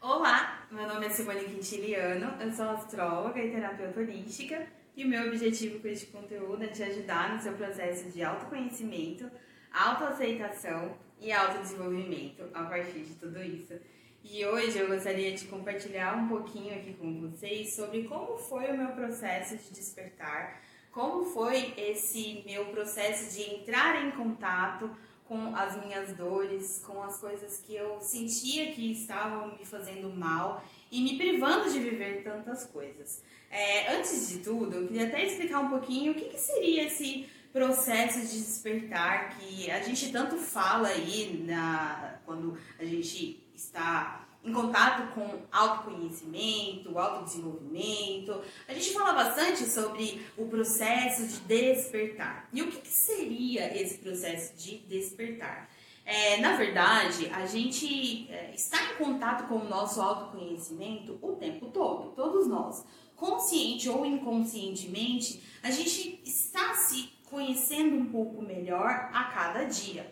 Olá, meu nome é Simone Quintiliano, eu sou astróloga e terapeuta holística e o meu objetivo com este conteúdo é te ajudar no seu processo de autoconhecimento, autoaceitação e autodesenvolvimento a partir de tudo isso. E hoje eu gostaria de compartilhar um pouquinho aqui com vocês sobre como foi o meu processo de despertar, como foi esse meu processo de entrar em contato com as minhas dores, com as coisas que eu sentia que estavam me fazendo mal e me privando de viver tantas coisas. É, antes de tudo, eu queria até explicar um pouquinho o que, que seria esse processo de despertar que a gente tanto fala aí na, quando a gente está em contato com autoconhecimento, autodesenvolvimento. A gente fala bastante sobre o processo de despertar. E o que, que seria esse processo de despertar? É, na verdade, a gente é, está em contato com o nosso autoconhecimento o tempo todo, todos nós. Consciente ou inconscientemente, a gente está se conhecendo um pouco melhor a cada dia.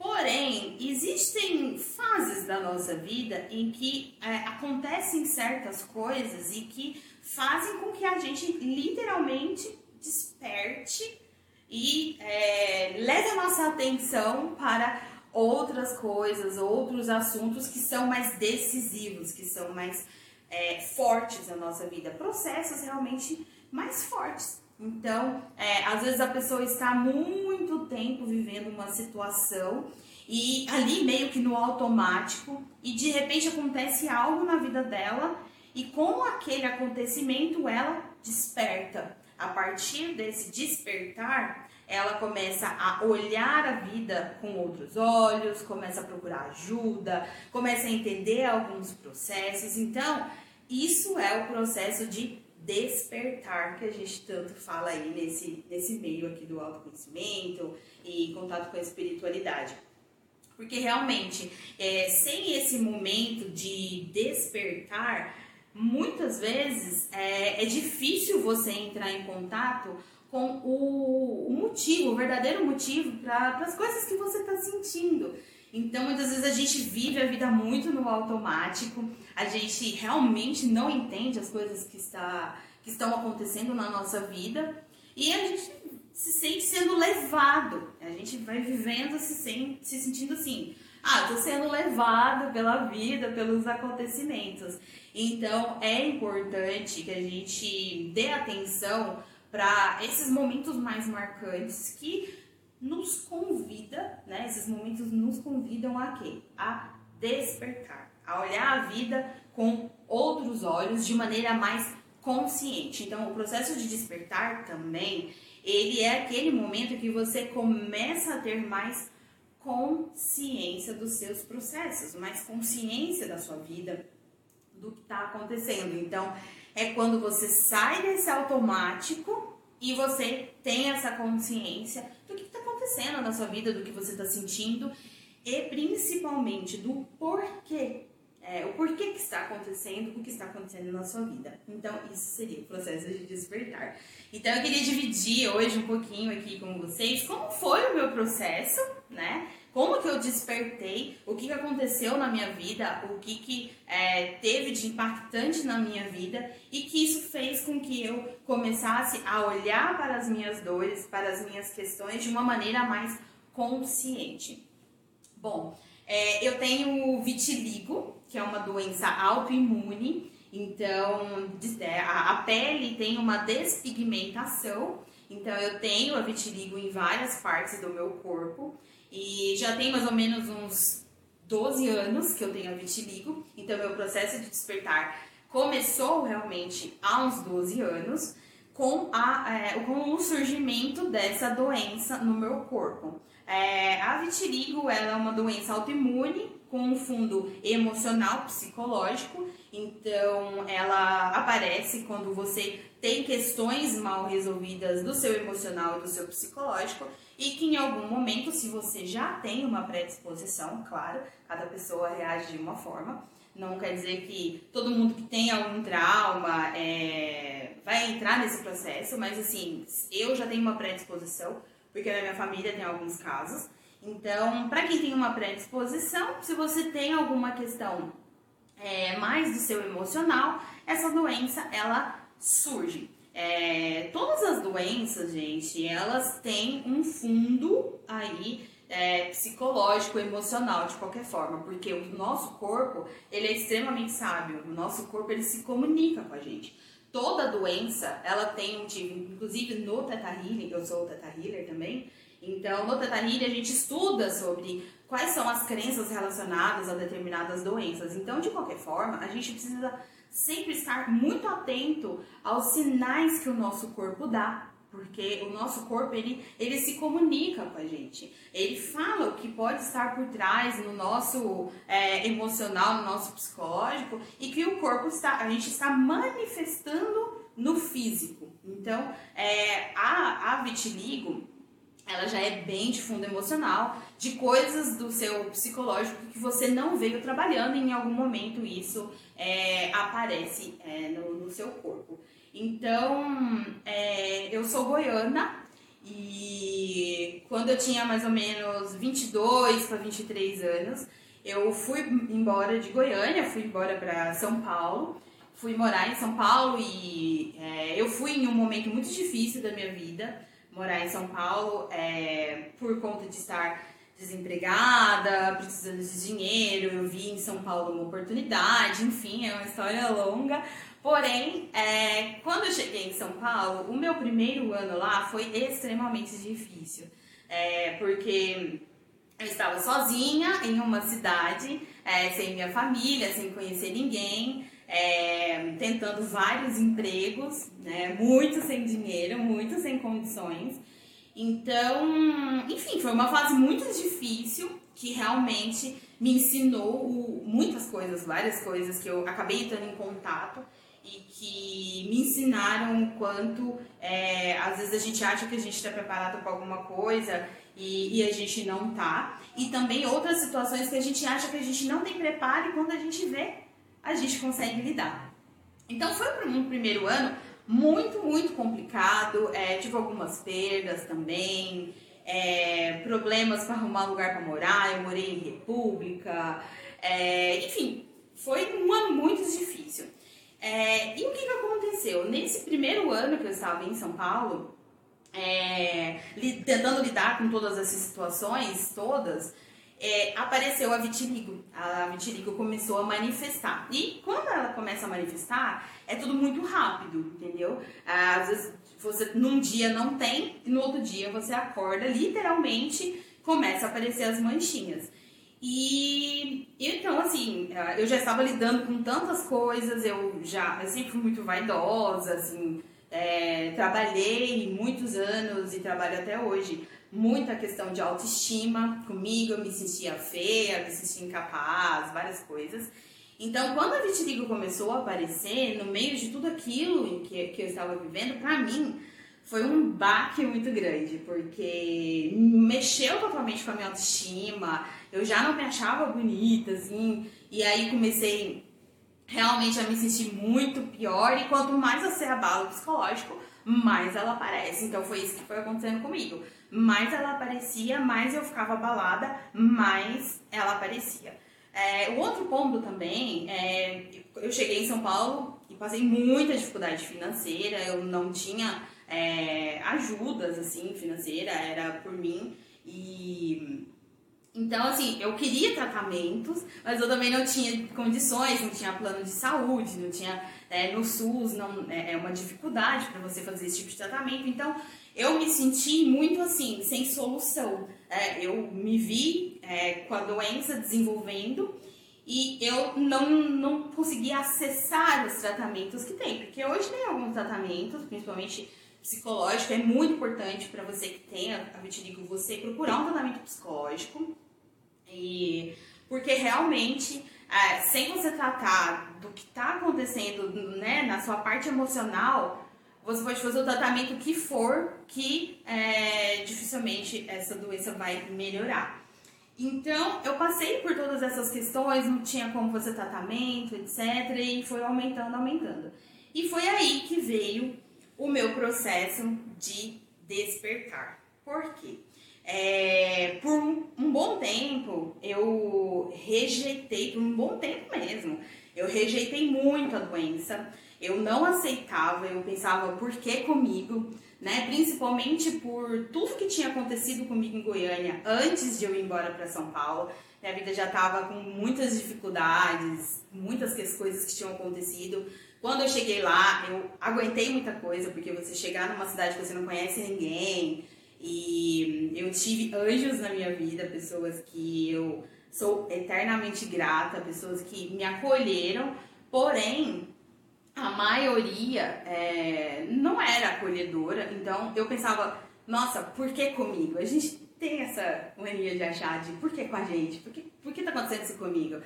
Porém, existem fases da nossa vida em que é, acontecem certas coisas e que fazem com que a gente literalmente desperte e é, leve a nossa atenção para outras coisas, outros assuntos que são mais decisivos, que são mais é, fortes na nossa vida, processos realmente mais fortes. Então, é, às vezes a pessoa está muito tempo vivendo uma situação e ali meio que no automático e de repente acontece algo na vida dela e com aquele acontecimento ela desperta. A partir desse despertar, ela começa a olhar a vida com outros olhos, começa a procurar ajuda, começa a entender alguns processos. Então, isso é o processo de despertar que a gente tanto fala aí nesse, nesse meio aqui do autoconhecimento e contato com a espiritualidade. Porque realmente, é, sem esse momento de despertar, muitas vezes é, é difícil você entrar em contato com o, o motivo, o verdadeiro motivo para as coisas que você está sentindo. Então, muitas vezes a gente vive a vida muito no automático, a gente realmente não entende as coisas que, está, que estão acontecendo na nossa vida e a gente se sente sendo levado. A gente vai vivendo se, sente, se sentindo assim. Ah, tô sendo levado pela vida, pelos acontecimentos. Então é importante que a gente dê atenção para esses momentos mais marcantes que nos convida, né? Esses momentos nos convidam a quê? A despertar, a olhar a vida com outros olhos de maneira mais consciente. Então, o processo de despertar também, ele é aquele momento que você começa a ter mais consciência dos seus processos, mais consciência da sua vida, do que está acontecendo. Então, é quando você sai desse automático e você tem essa consciência acontecendo na sua vida, do que você está sentindo e principalmente do porquê. É, o porquê que está acontecendo, o que está acontecendo na sua vida. Então, isso seria o processo de despertar. Então, eu queria dividir hoje um pouquinho aqui com vocês como foi o meu processo, né? Como que eu despertei, o que, que aconteceu na minha vida, o que, que é, teve de impactante na minha vida? E que isso fez com que eu começasse a olhar para as minhas dores, para as minhas questões de uma maneira mais consciente. Bom, é, eu tenho vitiligo, que é uma doença autoimune, então é, a pele tem uma despigmentação, então eu tenho a vitiligo em várias partes do meu corpo. E já tem mais ou menos uns 12 anos que eu tenho a vitiligo, então meu processo de despertar começou realmente há uns 12 anos com, a, é, com o surgimento dessa doença no meu corpo. É, a vitiligo ela é uma doença autoimune com um fundo emocional, psicológico, então ela aparece quando você tem questões mal resolvidas do seu emocional e do seu psicológico e que em algum momento, se você já tem uma predisposição, claro, cada pessoa reage de uma forma, não quer dizer que todo mundo que tem algum trauma é, vai entrar nesse processo, mas assim, eu já tenho uma predisposição, porque na minha família tem alguns casos. Então, para quem tem uma predisposição, se você tem alguma questão é, mais do seu emocional, essa doença ela surge. É, todas as doenças, gente, elas têm um fundo aí é, psicológico, emocional, de qualquer forma, porque o nosso corpo, ele é extremamente sábio, o nosso corpo, ele se comunica com a gente. Toda doença, ela tem um motivo, inclusive no Teta Healing, eu sou Teta Healer também, então no Teta Healing a gente estuda sobre quais são as crenças relacionadas a determinadas doenças. Então, de qualquer forma, a gente precisa sempre estar muito atento aos sinais que o nosso corpo dá porque o nosso corpo ele, ele se comunica com a gente. Ele fala o que pode estar por trás no nosso é, emocional, no nosso psicológico e que o corpo está, a gente está manifestando no físico. Então, é, a, a vitiligo ela já é bem de fundo emocional, de coisas do seu psicológico que você não veio trabalhando e em algum momento isso é, aparece é, no, no seu corpo. Então, é, eu sou goiana e quando eu tinha mais ou menos 22 para 23 anos, eu fui embora de Goiânia, fui embora para São Paulo, fui morar em São Paulo e é, eu fui em um momento muito difícil da minha vida, morar em São Paulo, é, por conta de estar desempregada, precisando de dinheiro, eu vi em São Paulo uma oportunidade, enfim, é uma história longa, Porém, é, quando eu cheguei em São Paulo, o meu primeiro ano lá foi extremamente difícil. É, porque eu estava sozinha em uma cidade, é, sem minha família, sem conhecer ninguém, é, tentando vários empregos, né, muito sem dinheiro, muito sem condições. Então, enfim, foi uma fase muito difícil que realmente me ensinou muitas coisas, várias coisas que eu acabei entrando em contato e que me ensinaram o quanto é, às vezes a gente acha que a gente está preparado para alguma coisa e, e, a gente não tá. E também outras situações que a gente acha que a gente não tem preparo e quando a gente vê, a gente consegue lidar. Então foi para um primeiro ano muito, muito complicado. É, tive algumas perdas também, é, problemas para arrumar lugar para morar. Eu morei em República, é, enfim, foi um ano muito difícil. É, e o que, que aconteceu? Nesse primeiro ano que eu estava em São Paulo, é, li, tentando lidar com todas essas situações, todas, é, apareceu a vitiligo. A vitiligo começou a manifestar. E quando ela começa a manifestar, é tudo muito rápido, entendeu? Às vezes você num dia não tem, e no outro dia você acorda, literalmente começa a aparecer as manchinhas. E então, assim, eu já estava lidando com tantas coisas, eu já eu sempre fui muito vaidosa, assim, é, trabalhei muitos anos e trabalho até hoje muita questão de autoestima comigo, eu me sentia feia, me sentia incapaz, várias coisas. Então, quando a vitiligo começou a aparecer, no meio de tudo aquilo que, que eu estava vivendo, para mim, foi um baque muito grande, porque mexeu totalmente com a minha autoestima, eu já não me achava bonita, assim, e aí comecei realmente a me sentir muito pior, e quanto mais você abala o psicológico, mais ela aparece. Então foi isso que foi acontecendo comigo. Mais ela aparecia, mais eu ficava abalada, mais ela aparecia. É, o outro ponto também é, eu cheguei em São Paulo e passei muita dificuldade financeira, eu não tinha é, ajudas, assim, financeira, era por mim. E então, assim, eu queria tratamentos, mas eu também não tinha condições, não tinha plano de saúde, não tinha é, no SUS, não, é, é uma dificuldade para você fazer esse tipo de tratamento. Então, eu me senti muito assim, sem solução. É, eu me vi é, com a doença desenvolvendo e eu não, não conseguia acessar os tratamentos que tem, porque hoje tem alguns tratamentos, principalmente psicológico, é muito importante para você que tem a vitiligo, você procurar um tratamento psicológico. E porque realmente, é, sem você tratar do que está acontecendo né, na sua parte emocional, você pode fazer o tratamento que for, que é, dificilmente essa doença vai melhorar. Então, eu passei por todas essas questões, não tinha como fazer tratamento, etc. E foi aumentando, aumentando. E foi aí que veio o meu processo de despertar. Por quê? É, por um, bom tempo, eu rejeitei, por um bom tempo mesmo, Eu rejeitei muito a doença, eu não aceitava, eu pensava, por que comigo? Né? Principalmente por tudo que tinha acontecido comigo em Goiânia antes de eu ir embora para São Paulo. Minha vida já estava com muitas dificuldades, muitas coisas que tinham acontecido. Quando eu cheguei lá, eu aguentei muita coisa, porque você chegar numa cidade que você não conhece ninguém, e eu tive anjos na minha vida, pessoas que eu sou eternamente grata, pessoas que me acolheram, porém a maioria é, não era acolhedora, então eu pensava, nossa, por que comigo? A gente tem essa mania de achar de por que com a gente? Por que, por que tá acontecendo isso comigo?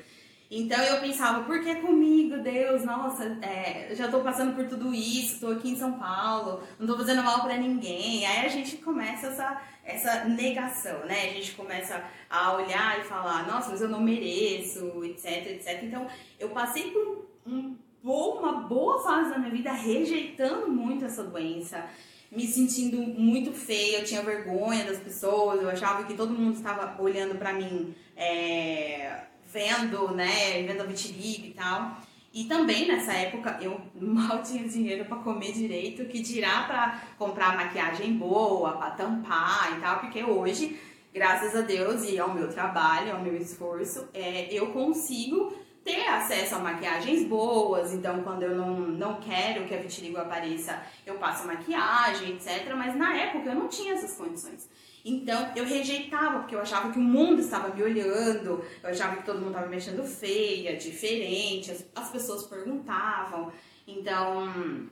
Então eu pensava, por que comigo, Deus? Nossa, é, já tô passando por tudo isso, tô aqui em São Paulo, não tô fazendo mal para ninguém. Aí a gente começa essa, essa negação, né? A gente começa a olhar e falar, nossa, mas eu não mereço, etc, etc. Então eu passei por um, uma boa fase da minha vida rejeitando muito essa doença me sentindo muito feia, eu tinha vergonha das pessoas, eu achava que todo mundo estava olhando para mim é, vendo, né, vendo vitiligo e tal. E também nessa época eu mal tinha dinheiro para comer direito, que dirá para comprar maquiagem boa, para tampar e tal, porque hoje, graças a Deus e ao meu trabalho, ao meu esforço, é, eu consigo ter acesso a maquiagens boas, então quando eu não, não quero que a vitiligo apareça, eu passo maquiagem, etc. Mas na época eu não tinha essas condições. Então eu rejeitava, porque eu achava que o mundo estava me olhando, eu achava que todo mundo estava me achando feia, diferente, as, as pessoas perguntavam. Então,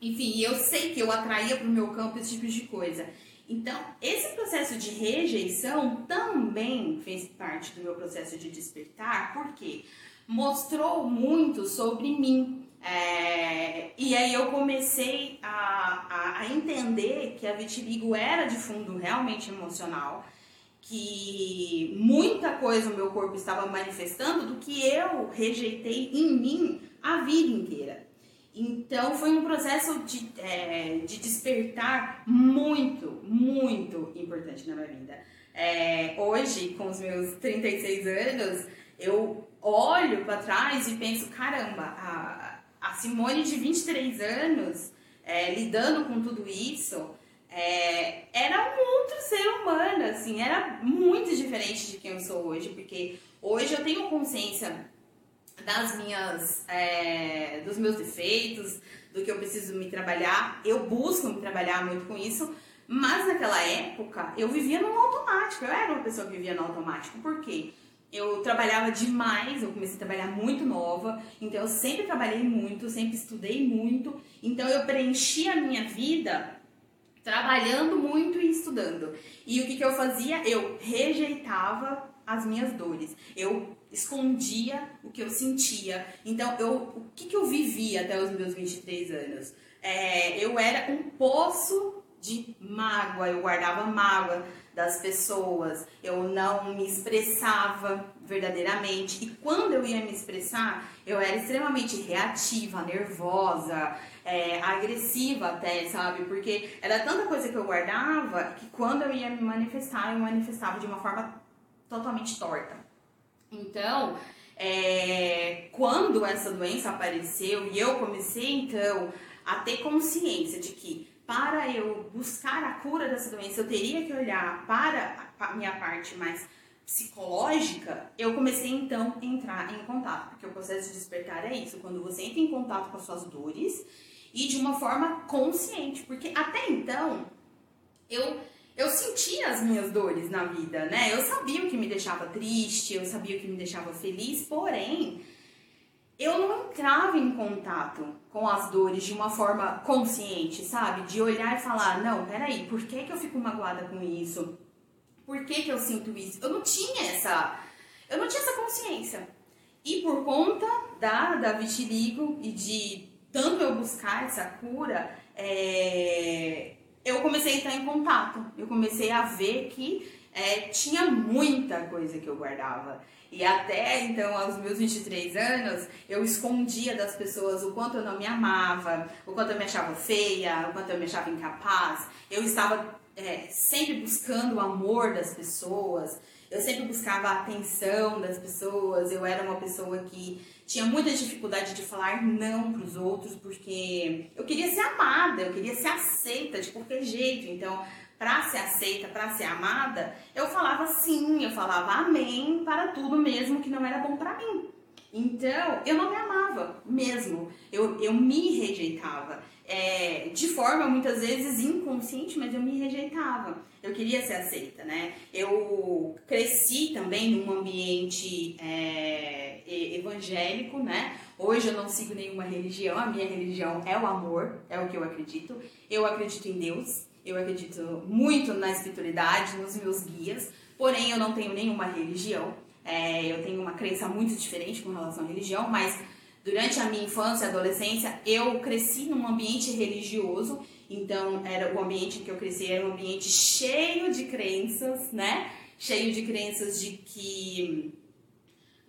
enfim, eu sei que eu atraía para o meu campo esse tipo de coisa. Então, esse processo de rejeição também fez parte do meu processo de despertar, porque mostrou muito sobre mim. É, e aí eu comecei a, a, a, entender que a vitiligo era de fundo realmente emocional, que muita coisa o meu corpo estava manifestando do que eu rejeitei em mim a vida inteira. Então foi um processo de, é, de despertar muito, muito importante na minha vida. É, hoje, com os meus 36 anos, eu olho para trás e penso, caramba, a, a Simone de 23 anos, é, lidando com tudo isso, é, era um outro ser humano, assim, era muito diferente de quem eu sou hoje, porque hoje eu tenho consciência das minhas, é, dos meus defeitos, do que eu preciso me trabalhar, eu busco me trabalhar muito com isso, mas naquela época eu vivia no automático, eu era uma pessoa que vivia no automático, por quê? Eu trabalhava demais, eu comecei a trabalhar muito nova, então eu sempre trabalhei muito, sempre estudei muito, então eu preenchi a minha vida trabalhando muito e estudando. E o que, que eu fazia? Eu rejeitava as minhas dores, eu escondia o que eu sentia. Então, eu, o que, que eu vivia até os meus 23 anos? É, eu era um poço de mágoa, eu guardava mágoa das pessoas, eu não me expressava verdadeiramente. E quando eu ia me expressar, eu era extremamente reativa, nervosa, é, agressiva até, sabe? Porque era tanta coisa que eu guardava que quando eu ia me manifestar, eu manifestava de uma forma totalmente torta. Então, é, quando essa doença apareceu e eu comecei então a ter consciência de que para eu buscar a cura dessa doença, eu teria que olhar para a minha parte mais psicológica, eu comecei então a entrar em contato, porque o processo de despertar é isso, quando você entra em contato com as suas dores e de uma forma consciente, porque até então eu eu sentia as minhas dores na vida, né? Eu sabia o que me deixava triste, eu sabia o que me deixava feliz, porém eu não entrava em contato com as dores de uma forma consciente, sabe? De olhar e falar, não, peraí, por que, que eu fico magoada com isso? Por que, que eu sinto isso? Eu não tinha essa. Eu não tinha essa consciência. E por conta da, da vitiligo e de tanto eu buscar essa cura, é, eu comecei a entrar em contato. Eu comecei a ver que é, tinha muita coisa que eu guardava. E até então, aos meus 23 anos, eu escondia das pessoas o quanto eu não me amava, o quanto eu me achava feia, o quanto eu me achava incapaz. Eu estava é, sempre buscando o amor das pessoas. Eu sempre buscava a atenção das pessoas, eu era uma pessoa que tinha muita dificuldade de falar não para os outros, porque eu queria ser amada, eu queria ser aceita de qualquer jeito. Então, para ser aceita, para ser amada, eu falava sim, eu falava amém para tudo mesmo que não era bom para mim. Então, eu não me amava mesmo. Eu, eu me rejeitava. É, de forma muitas vezes inconsciente, mas eu me rejeitava. Eu queria ser aceita, né? Eu cresci também num ambiente é, evangélico, né? Hoje eu não sigo nenhuma religião, a minha religião é o amor, é o que eu acredito. Eu acredito em Deus, eu acredito muito na espiritualidade, nos meus guias, porém eu não tenho nenhuma religião. É, eu tenho uma crença muito diferente com relação à religião, mas durante a minha infância e adolescência eu cresci num ambiente religioso, então era o ambiente que eu cresci era um ambiente cheio de crenças, né? Cheio de crenças de que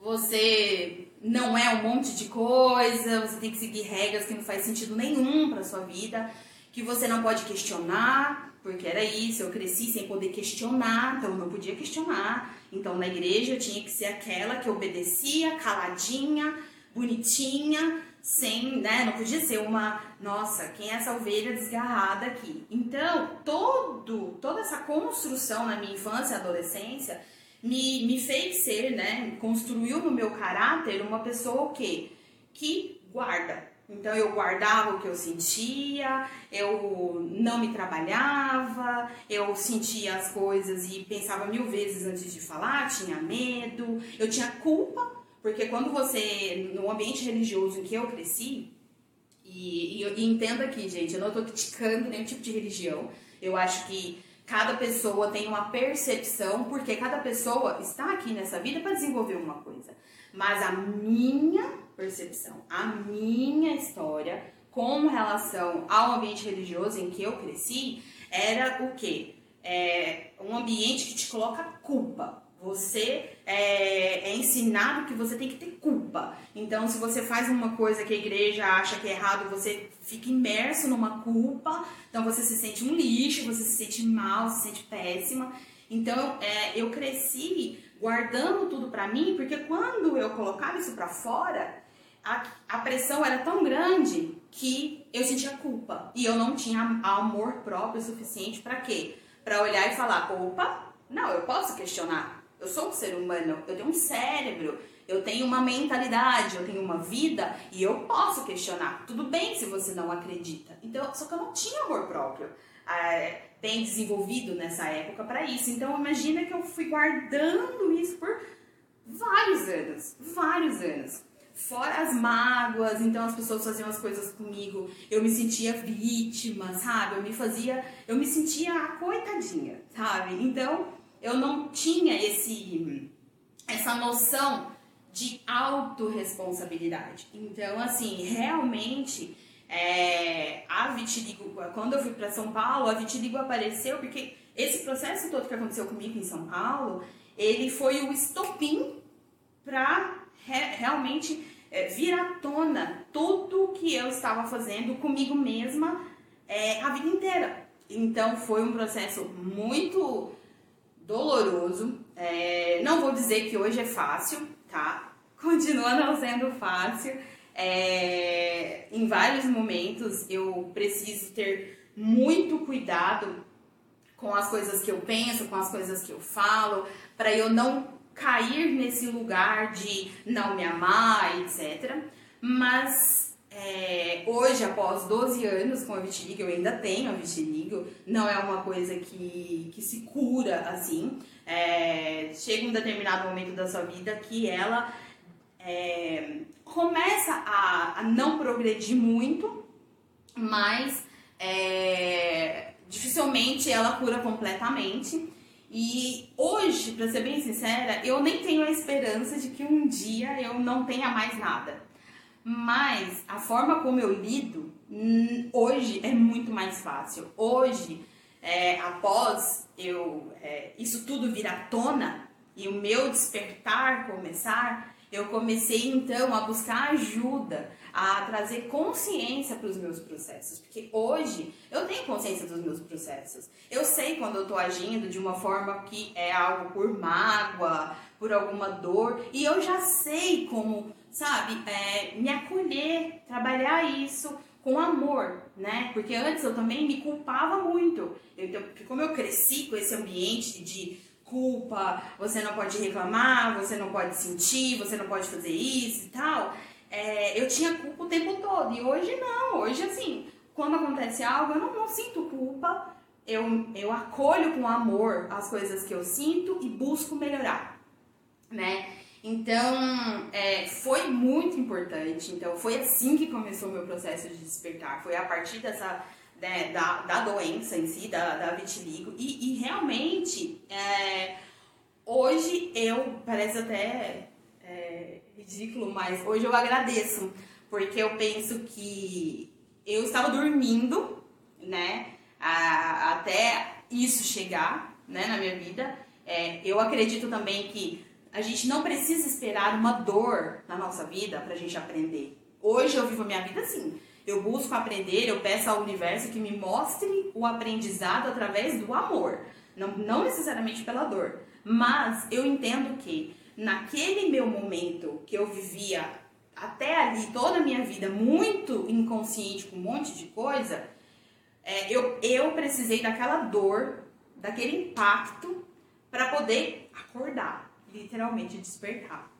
você não é um monte de coisa, você tem que seguir regras que não faz sentido nenhum para sua vida, que você não pode questionar, porque era isso, eu cresci sem poder questionar, então eu não podia questionar. Então na igreja eu tinha que ser aquela que obedecia, caladinha, bonitinha, sem, né, não podia ser uma, nossa, quem é essa ovelha desgarrada aqui? Então, todo, toda essa construção na minha infância e adolescência me, me fez ser, né, construiu no meu caráter uma pessoa o quê? Que guarda, então eu guardava o que eu sentia, eu não me trabalhava, eu sentia as coisas e pensava mil vezes antes de falar, tinha medo, eu tinha culpa, porque quando você, no ambiente religioso em que eu cresci, e, e, e entenda aqui, gente, eu não estou criticando nenhum tipo de religião, eu acho que cada pessoa tem uma percepção, porque cada pessoa está aqui nessa vida para desenvolver uma coisa. Mas a minha percepção. A minha história com relação ao ambiente religioso em que eu cresci era o quê? É um ambiente que te coloca culpa. Você é, é, ensinado que você tem que ter culpa. Então, se você faz uma coisa que a igreja acha que é errado, você fica imerso numa culpa. Então, você se sente um lixo, você se sente mal, se sente péssima. Então, é, eu cresci guardando tudo para mim, porque quando eu colocava isso para fora, a, a pressão era tão grande que eu sentia culpa e eu não tinha amor próprio suficiente para quê? Para olhar e falar, opa, não, eu posso questionar. Eu sou um ser humano, eu tenho um cérebro, eu tenho uma mentalidade, eu tenho uma vida e eu posso questionar. Tudo bem se você não acredita. Então, só que eu não tinha amor próprio é, bem desenvolvido nessa época para isso. Então, imagina que eu fui guardando isso por vários anos, vários anos. Fora as mágoas, então as pessoas faziam as coisas comigo, eu me sentia vítima, sabe? Eu me fazia, eu me sentia a coitadinha, sabe? Então eu não tinha esse essa noção de autorresponsabilidade. Então, assim, realmente é, a vitiligo, quando eu fui para São Paulo, a vitiligo apareceu porque esse processo todo que aconteceu comigo em São Paulo, ele foi o estopim para re, realmente é, vir à tona tudo que eu estava fazendo comigo mesma é, a vida inteira. Então foi um processo muito doloroso. É, não vou dizer que hoje é fácil, tá? Continua não sendo fácil. É, em vários momentos eu preciso ter muito cuidado com as coisas que eu penso, com as coisas que eu falo, para eu não cair nesse lugar de não me amar, etc. Mas é, hoje, após 12 anos com a vitiligo, eu ainda tenho a vitiligo, não é uma coisa que, que se cura assim. É, chega um determinado momento da sua vida que ela é, começa a, a, não progredir muito, mas é, dificilmente ela cura completamente. E hoje, para ser bem sincera, eu nem tenho a esperança de que um dia eu não tenha mais nada. Mas a forma como eu lido hum, hoje é muito mais fácil. Hoje, é, após eu é, isso tudo vir à tona e o meu despertar começar, eu comecei então a buscar ajuda, a trazer consciência para os meus processos, porque hoje eu tenho consciência dos meus processos. Eu sei quando eu estou agindo de uma forma que é algo por mágoa, por alguma dor, e eu já sei como, sabe, é, me acolher, trabalhar isso com amor, né? Porque antes eu também me culpava muito. Eu, como eu cresci com esse ambiente de culpa, você não pode reclamar, você não pode sentir, você não pode fazer isso e tal. É, eu tinha culpa o tempo todo. E hoje não. Hoje, assim, quando acontece algo, eu não, não sinto culpa. Eu, eu acolho com amor as coisas que eu sinto e busco melhorar, né? Então, é, foi muito importante. Então, foi assim que começou o meu processo de despertar. Foi a partir dessa né, da, da doença em si, da, da vitiligo. E, e realmente, é, hoje eu, parece até é, ridículo, mas hoje eu agradeço, porque eu penso que eu estava dormindo, né, a, até isso chegar, né, na minha vida. É, eu acredito também que a gente não precisa esperar uma dor na nossa vida pra gente aprender. Hoje eu vivo a minha vida assim. Eu busco aprender, eu peço ao universo que me mostre o aprendizado através do amor, não, não necessariamente pela dor. Mas eu entendo que naquele meu momento que eu vivia até ali toda a minha vida muito inconsciente com um monte de coisa, é, eu, eu precisei daquela dor, daquele impacto para poder acordar, literalmente despertar.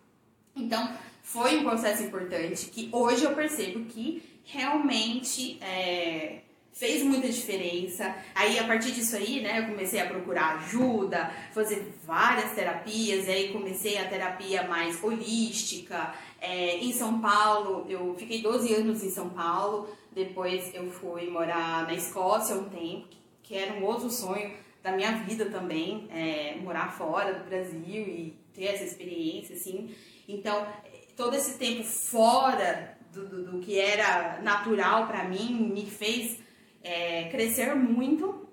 Então, foi um processo importante que hoje eu percebo que realmente é, fez muita diferença. Aí, a partir disso aí, né, eu comecei a procurar ajuda, fazer várias terapias, aí comecei a terapia mais holística. É, em São Paulo, eu fiquei 12 anos em São Paulo, depois eu fui morar na Escócia um tempo, que era um outro sonho da minha vida também, é, morar fora do Brasil e ter essa experiência, assim. Então, todo esse tempo fora do, do, do que era natural para mim me fez é, crescer muito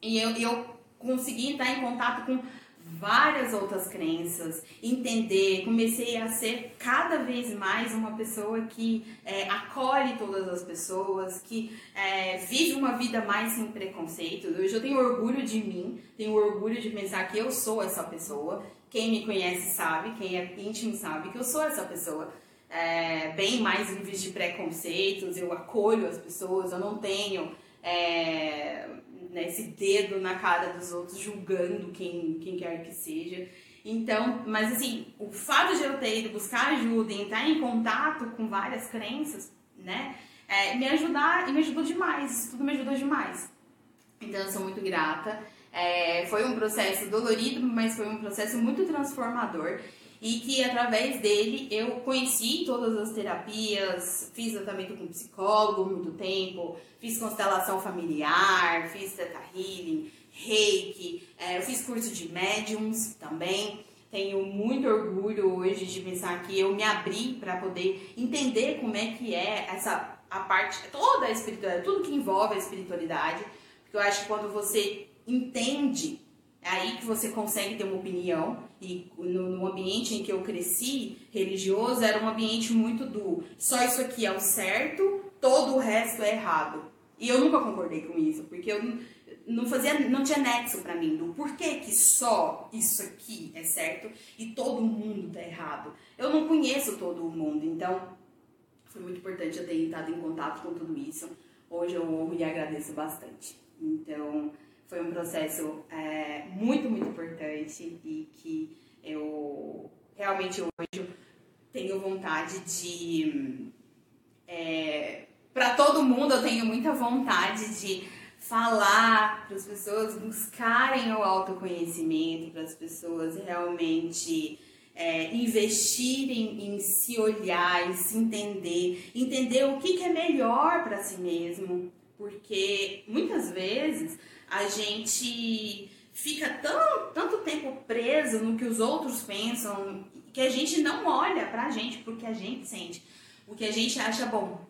e eu, eu consegui entrar em contato com várias outras crenças, entender, comecei a ser cada vez mais uma pessoa que é, acolhe todas as pessoas, que é, vive uma vida mais sem preconceito. Hoje eu tenho orgulho de mim, tenho orgulho de pensar que eu sou essa pessoa. Quem me conhece sabe, quem é íntimo sabe que eu sou essa pessoa é, bem mais livres de preconceitos, eu acolho as pessoas, eu não tenho é, né, esse dedo na cara dos outros julgando quem, quem quer que seja. Então, mas assim, o fato de eu ter ido buscar ajuda e entrar em contato com várias crenças, né, é, me ajudar e me ajudou demais, isso tudo me ajudou demais. Então, eu sou muito grata. É, foi um processo dolorido, mas foi um processo muito transformador e que através dele eu conheci todas as terapias, fiz tratamento com psicólogo muito tempo, fiz constelação familiar, fiz Theta Healing, Reiki, é, eu fiz curso de médiums também. Tenho muito orgulho hoje de pensar que eu me abri para poder entender como é que é essa a parte toda a espiritualidade, tudo que envolve a espiritualidade, porque eu acho que quando você entende é aí que você consegue ter uma opinião. E no, no, ambiente em que eu cresci, religioso, era um ambiente muito do só isso aqui é o certo, todo o resto é errado. E eu nunca concordei com isso, porque eu não fazia, não tinha nexo para mim do porquê que só isso aqui é certo e todo mundo tá errado. Eu não conheço todo o mundo, então foi muito importante eu ter entrado em contato com tudo isso. Hoje eu honro e agradeço bastante. Então, foi um processo é, muito, muito importante e que eu realmente hoje tenho vontade de. É, para todo mundo, eu tenho muita vontade de falar para as pessoas buscarem o autoconhecimento, para as pessoas realmente é, investirem em se olhar, em se entender, entender o que, que é melhor para si mesmo, porque muitas vezes a gente fica tão, tanto tempo preso no que os outros pensam que a gente não olha pra gente porque a gente sente, o que a gente acha bom.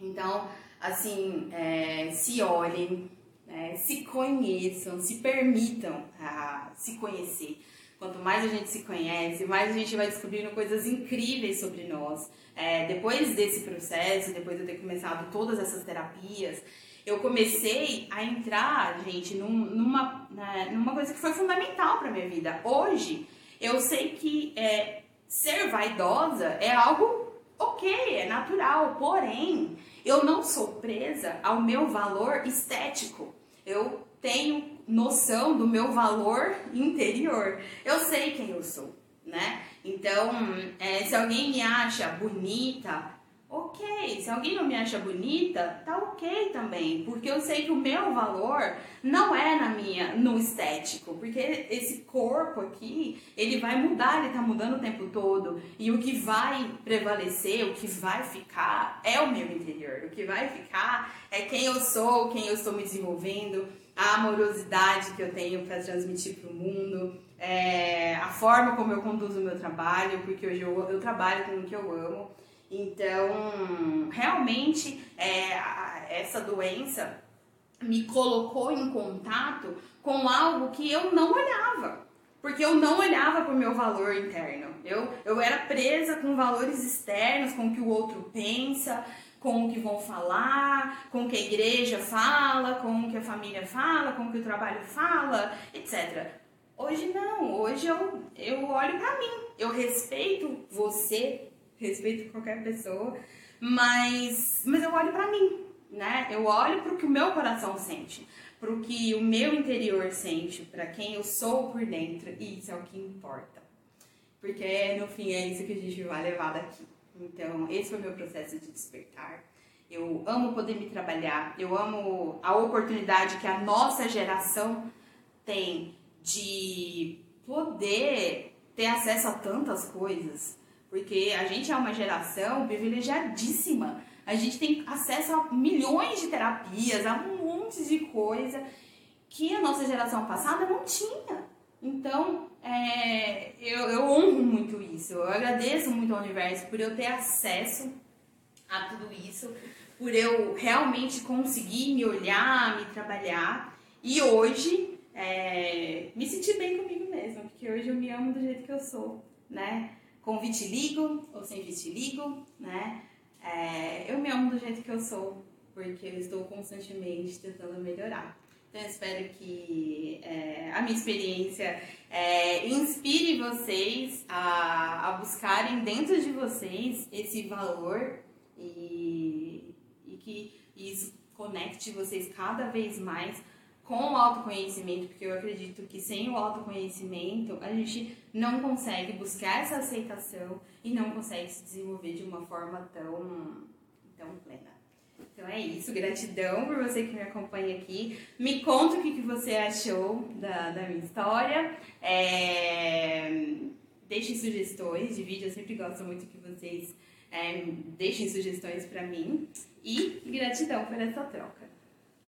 Então, assim, é, se olhem, é, se conheçam, se permitam a se conhecer. Quanto mais a gente se conhece, mais a gente vai descobrindo coisas incríveis sobre nós. É, depois desse processo, depois de eu ter começado todas essas terapias, eu comecei a entrar, gente, num, numa, né, numa coisa que foi fundamental para minha vida. Hoje, eu sei que é, ser vaidosa é algo ok, é natural, porém, eu não sou presa ao meu valor estético. Eu tenho noção do meu valor interior. Eu sei quem eu sou, né? Então, é, se alguém me acha bonita, ok. Se alguém não me acha bonita, tá ok também, porque eu sei que o meu valor não é na minha, no estético, porque esse corpo aqui, ele vai mudar, ele tá mudando o tempo todo, e o que vai prevalecer, o que vai ficar é o meu interior. O que vai ficar é quem eu sou, quem eu estou me desenvolvendo, a amorosidade que eu tenho para transmitir para o mundo, é, a forma como eu conduzo o meu trabalho, porque hoje eu, eu trabalho com o que eu amo. Então, realmente, é, essa doença me colocou em contato com algo que eu não olhava. Porque eu não olhava para o meu valor interno. Eu, eu era presa com valores externos, com o que o outro pensa, com o que vão falar, com o que a igreja fala, com o que a família fala, com o que o trabalho fala, etc. Hoje não, hoje eu, eu olho para mim. Eu respeito você, respeito qualquer pessoa, mas, mas eu olho para mim, né? Eu olho para o que o meu coração sente, para o que o meu interior sente, para quem eu sou por dentro, e isso é o que importa. Porque no fim é isso que a gente vai levar daqui. Então, esse foi o meu processo de despertar. Eu amo poder me trabalhar, eu amo a oportunidade que a nossa geração tem de poder ter acesso a tantas coisas, porque a gente é uma geração privilegiadíssima. A gente tem acesso a milhões de terapias, a um monte de coisa que a nossa geração passada não tinha. Então, é, eu, eu honro muito isso. Eu agradeço muito ao universo por eu ter acesso a tudo isso, por eu realmente conseguir me olhar, me trabalhar e hoje é, me sentir bem comigo mesma, porque hoje eu me amo do jeito que eu sou, né? Com vitiligo ou sem vitiligo, né? É, eu me amo do jeito que eu sou, porque eu estou constantemente tentando melhorar. Então, eu espero que é, a minha experiência é, inspire vocês a, a, buscarem dentro de vocês esse valor e, e que isso conecte vocês cada vez mais com o autoconhecimento, porque eu acredito que sem o autoconhecimento a gente não consegue buscar essa aceitação e não consegue se desenvolver de uma forma tão, tão plena. Então é isso, gratidão por você que me acompanha aqui. Me conta o que, que você achou da, da minha história. É... Deixem sugestões de vídeo, eu sempre gosto muito que vocês é, deixem sugestões para mim. E gratidão por essa troca.